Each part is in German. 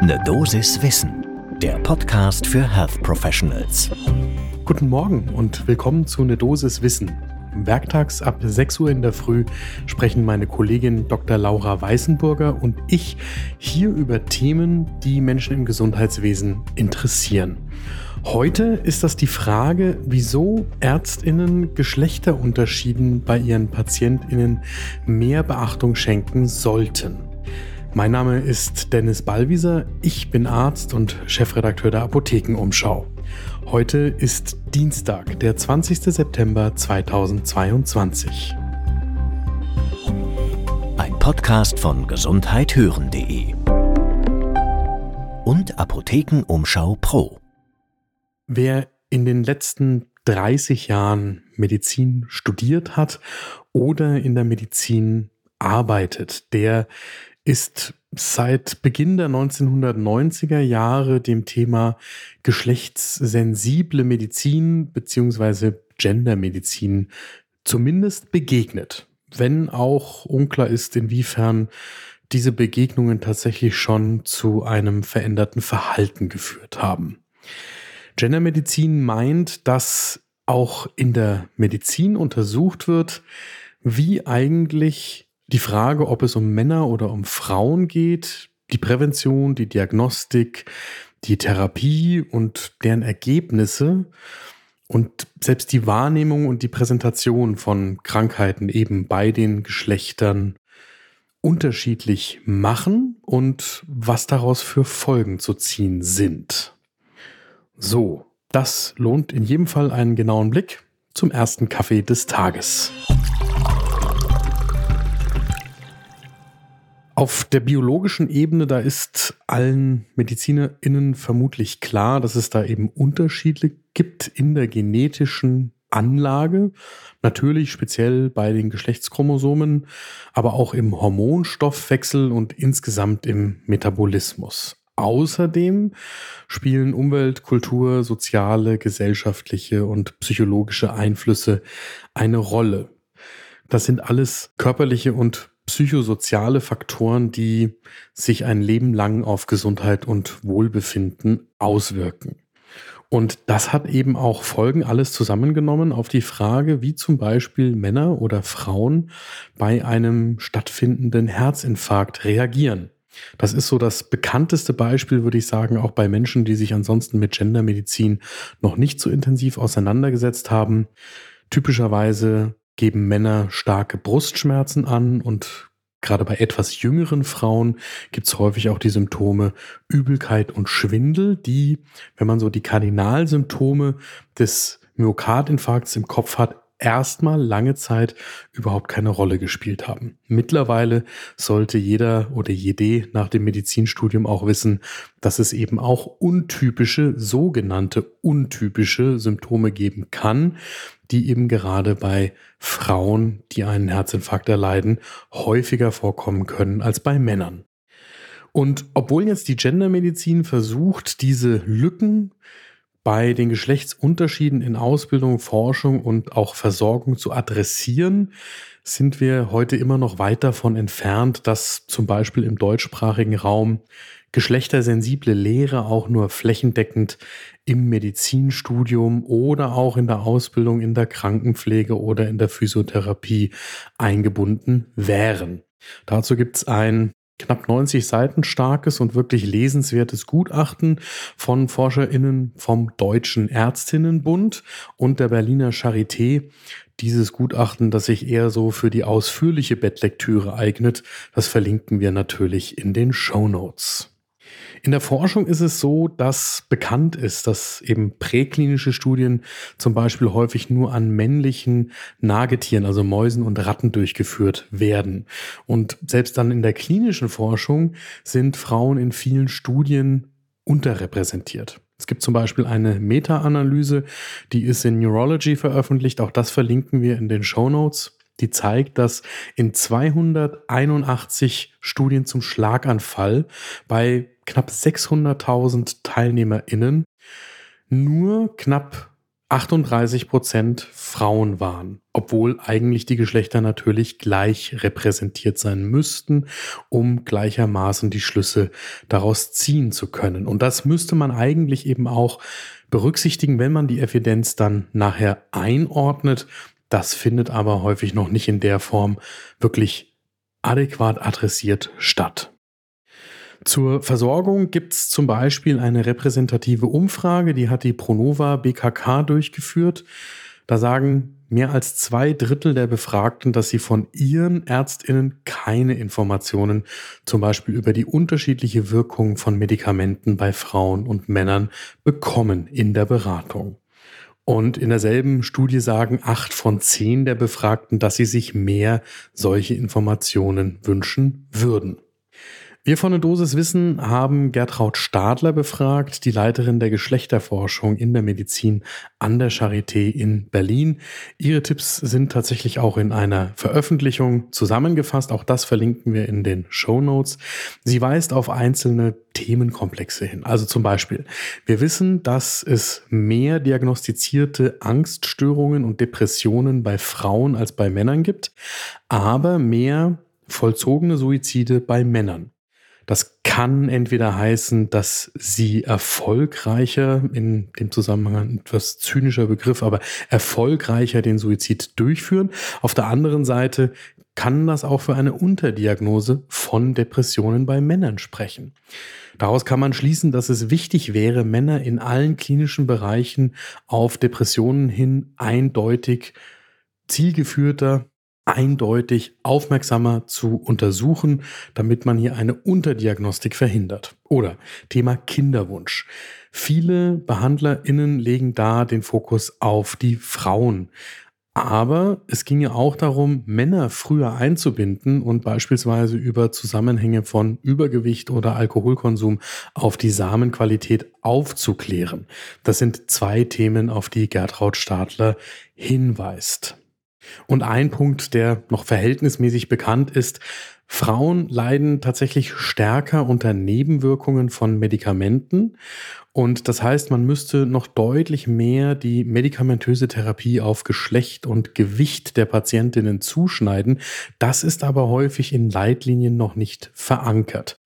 Ne Dosis Wissen, der Podcast für Health Professionals. Guten Morgen und willkommen zu Ne Dosis Wissen. Werktags ab 6 Uhr in der Früh sprechen meine Kollegin Dr. Laura Weißenburger und ich hier über Themen, die Menschen im Gesundheitswesen interessieren. Heute ist das die Frage, wieso Ärztinnen Geschlechterunterschieden bei ihren Patientinnen mehr Beachtung schenken sollten. Mein Name ist Dennis Ballwieser, ich bin Arzt und Chefredakteur der Apothekenumschau. Heute ist Dienstag, der 20. September 2022. Ein Podcast von gesundheithören.de und Apothekenumschau Pro. Wer in den letzten 30 Jahren Medizin studiert hat oder in der Medizin arbeitet, der ist seit Beginn der 1990er Jahre dem Thema geschlechtssensible Medizin beziehungsweise Gendermedizin zumindest begegnet, wenn auch unklar ist, inwiefern diese Begegnungen tatsächlich schon zu einem veränderten Verhalten geführt haben. Gendermedizin meint, dass auch in der Medizin untersucht wird, wie eigentlich die Frage, ob es um Männer oder um Frauen geht, die Prävention, die Diagnostik, die Therapie und deren Ergebnisse und selbst die Wahrnehmung und die Präsentation von Krankheiten eben bei den Geschlechtern unterschiedlich machen und was daraus für Folgen zu ziehen sind. So, das lohnt in jedem Fall einen genauen Blick zum ersten Kaffee des Tages. Auf der biologischen Ebene, da ist allen MedizinerInnen vermutlich klar, dass es da eben Unterschiede gibt in der genetischen Anlage. Natürlich speziell bei den Geschlechtschromosomen, aber auch im Hormonstoffwechsel und insgesamt im Metabolismus. Außerdem spielen Umwelt, Kultur, soziale, gesellschaftliche und psychologische Einflüsse eine Rolle. Das sind alles körperliche und psychosoziale Faktoren, die sich ein Leben lang auf Gesundheit und Wohlbefinden auswirken. Und das hat eben auch Folgen, alles zusammengenommen, auf die Frage, wie zum Beispiel Männer oder Frauen bei einem stattfindenden Herzinfarkt reagieren. Das ist so das bekannteste Beispiel, würde ich sagen, auch bei Menschen, die sich ansonsten mit Gendermedizin noch nicht so intensiv auseinandergesetzt haben. Typischerweise geben Männer starke Brustschmerzen an und gerade bei etwas jüngeren Frauen gibt es häufig auch die Symptome Übelkeit und Schwindel, die, wenn man so die Kardinalsymptome des Myokardinfarkts im Kopf hat, erstmal lange Zeit überhaupt keine Rolle gespielt haben. Mittlerweile sollte jeder oder jede nach dem Medizinstudium auch wissen, dass es eben auch untypische, sogenannte untypische Symptome geben kann, die eben gerade bei Frauen, die einen Herzinfarkt erleiden, häufiger vorkommen können als bei Männern. Und obwohl jetzt die Gendermedizin versucht, diese Lücken bei den Geschlechtsunterschieden in Ausbildung, Forschung und auch Versorgung zu adressieren, sind wir heute immer noch weit davon entfernt, dass zum Beispiel im deutschsprachigen Raum geschlechtersensible Lehre auch nur flächendeckend im Medizinstudium oder auch in der Ausbildung in der Krankenpflege oder in der Physiotherapie eingebunden wären. Dazu gibt es ein knapp 90 Seiten starkes und wirklich lesenswertes Gutachten von ForscherInnen vom Deutschen Ärztinnenbund und der Berliner Charité. Dieses Gutachten, das sich eher so für die ausführliche Bettlektüre eignet, das verlinken wir natürlich in den Show Notes. In der Forschung ist es so, dass bekannt ist, dass eben präklinische Studien zum Beispiel häufig nur an männlichen Nagetieren, also Mäusen und Ratten durchgeführt werden. Und selbst dann in der klinischen Forschung sind Frauen in vielen Studien unterrepräsentiert. Es gibt zum Beispiel eine Meta-Analyse, die ist in Neurology veröffentlicht. Auch das verlinken wir in den Show Notes die zeigt, dass in 281 Studien zum Schlaganfall bei knapp 600.000 TeilnehmerInnen nur knapp 38 Prozent Frauen waren, obwohl eigentlich die Geschlechter natürlich gleich repräsentiert sein müssten, um gleichermaßen die Schlüsse daraus ziehen zu können. Und das müsste man eigentlich eben auch berücksichtigen, wenn man die Evidenz dann nachher einordnet. Das findet aber häufig noch nicht in der Form wirklich adäquat adressiert statt. Zur Versorgung gibt es zum Beispiel eine repräsentative Umfrage, die hat die Pronova BKK durchgeführt. Da sagen mehr als zwei Drittel der Befragten, dass sie von ihren Ärztinnen keine Informationen zum Beispiel über die unterschiedliche Wirkung von Medikamenten bei Frauen und Männern bekommen in der Beratung. Und in derselben Studie sagen acht von zehn der Befragten, dass sie sich mehr solche Informationen wünschen würden. Wir von der Dosis Wissen haben Gertraud Stadler befragt, die Leiterin der Geschlechterforschung in der Medizin an der Charité in Berlin. Ihre Tipps sind tatsächlich auch in einer Veröffentlichung zusammengefasst. Auch das verlinken wir in den Show Notes. Sie weist auf einzelne Themenkomplexe hin. Also zum Beispiel, wir wissen, dass es mehr diagnostizierte Angststörungen und Depressionen bei Frauen als bei Männern gibt, aber mehr vollzogene Suizide bei Männern. Das kann entweder heißen, dass sie erfolgreicher, in dem Zusammenhang ein etwas zynischer Begriff, aber erfolgreicher den Suizid durchführen. Auf der anderen Seite kann das auch für eine Unterdiagnose von Depressionen bei Männern sprechen. Daraus kann man schließen, dass es wichtig wäre, Männer in allen klinischen Bereichen auf Depressionen hin eindeutig zielgeführter eindeutig aufmerksamer zu untersuchen, damit man hier eine Unterdiagnostik verhindert. Oder Thema Kinderwunsch. Viele BehandlerInnen legen da den Fokus auf die Frauen. Aber es ging ja auch darum, Männer früher einzubinden und beispielsweise über Zusammenhänge von Übergewicht oder Alkoholkonsum auf die Samenqualität aufzuklären. Das sind zwei Themen, auf die Gertraud Stadler hinweist. Und ein Punkt, der noch verhältnismäßig bekannt ist, Frauen leiden tatsächlich stärker unter Nebenwirkungen von Medikamenten. Und das heißt, man müsste noch deutlich mehr die medikamentöse Therapie auf Geschlecht und Gewicht der Patientinnen zuschneiden. Das ist aber häufig in Leitlinien noch nicht verankert.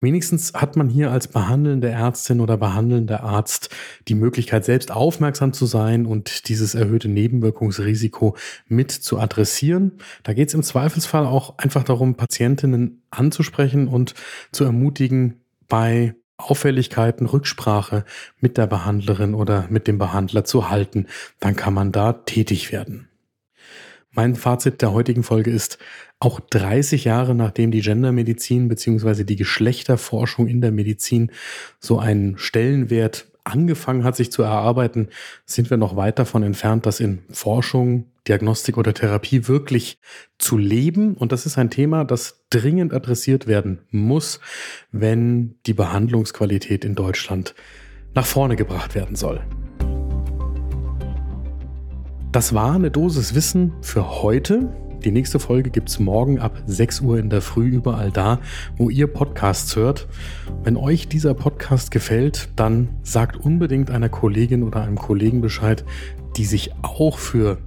Wenigstens hat man hier als behandelnde Ärztin oder behandelnder Arzt die Möglichkeit, selbst aufmerksam zu sein und dieses erhöhte Nebenwirkungsrisiko mit zu adressieren. Da geht es im Zweifelsfall auch einfach darum, Patientinnen anzusprechen und zu ermutigen, bei Auffälligkeiten Rücksprache mit der Behandlerin oder mit dem Behandler zu halten. Dann kann man da tätig werden. Mein Fazit der heutigen Folge ist, auch 30 Jahre nachdem die Gendermedizin bzw. die Geschlechterforschung in der Medizin so einen Stellenwert angefangen hat, sich zu erarbeiten, sind wir noch weit davon entfernt, das in Forschung, Diagnostik oder Therapie wirklich zu leben. Und das ist ein Thema, das dringend adressiert werden muss, wenn die Behandlungsqualität in Deutschland nach vorne gebracht werden soll. Das war eine Dosis Wissen für heute. Die nächste Folge gibt es morgen ab 6 Uhr in der Früh überall da, wo ihr Podcasts hört. Wenn euch dieser Podcast gefällt, dann sagt unbedingt einer Kollegin oder einem Kollegen Bescheid, die sich auch für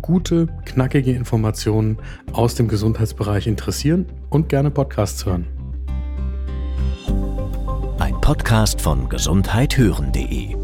gute, knackige Informationen aus dem Gesundheitsbereich interessieren und gerne Podcasts hören. Ein Podcast von gesundheithören.de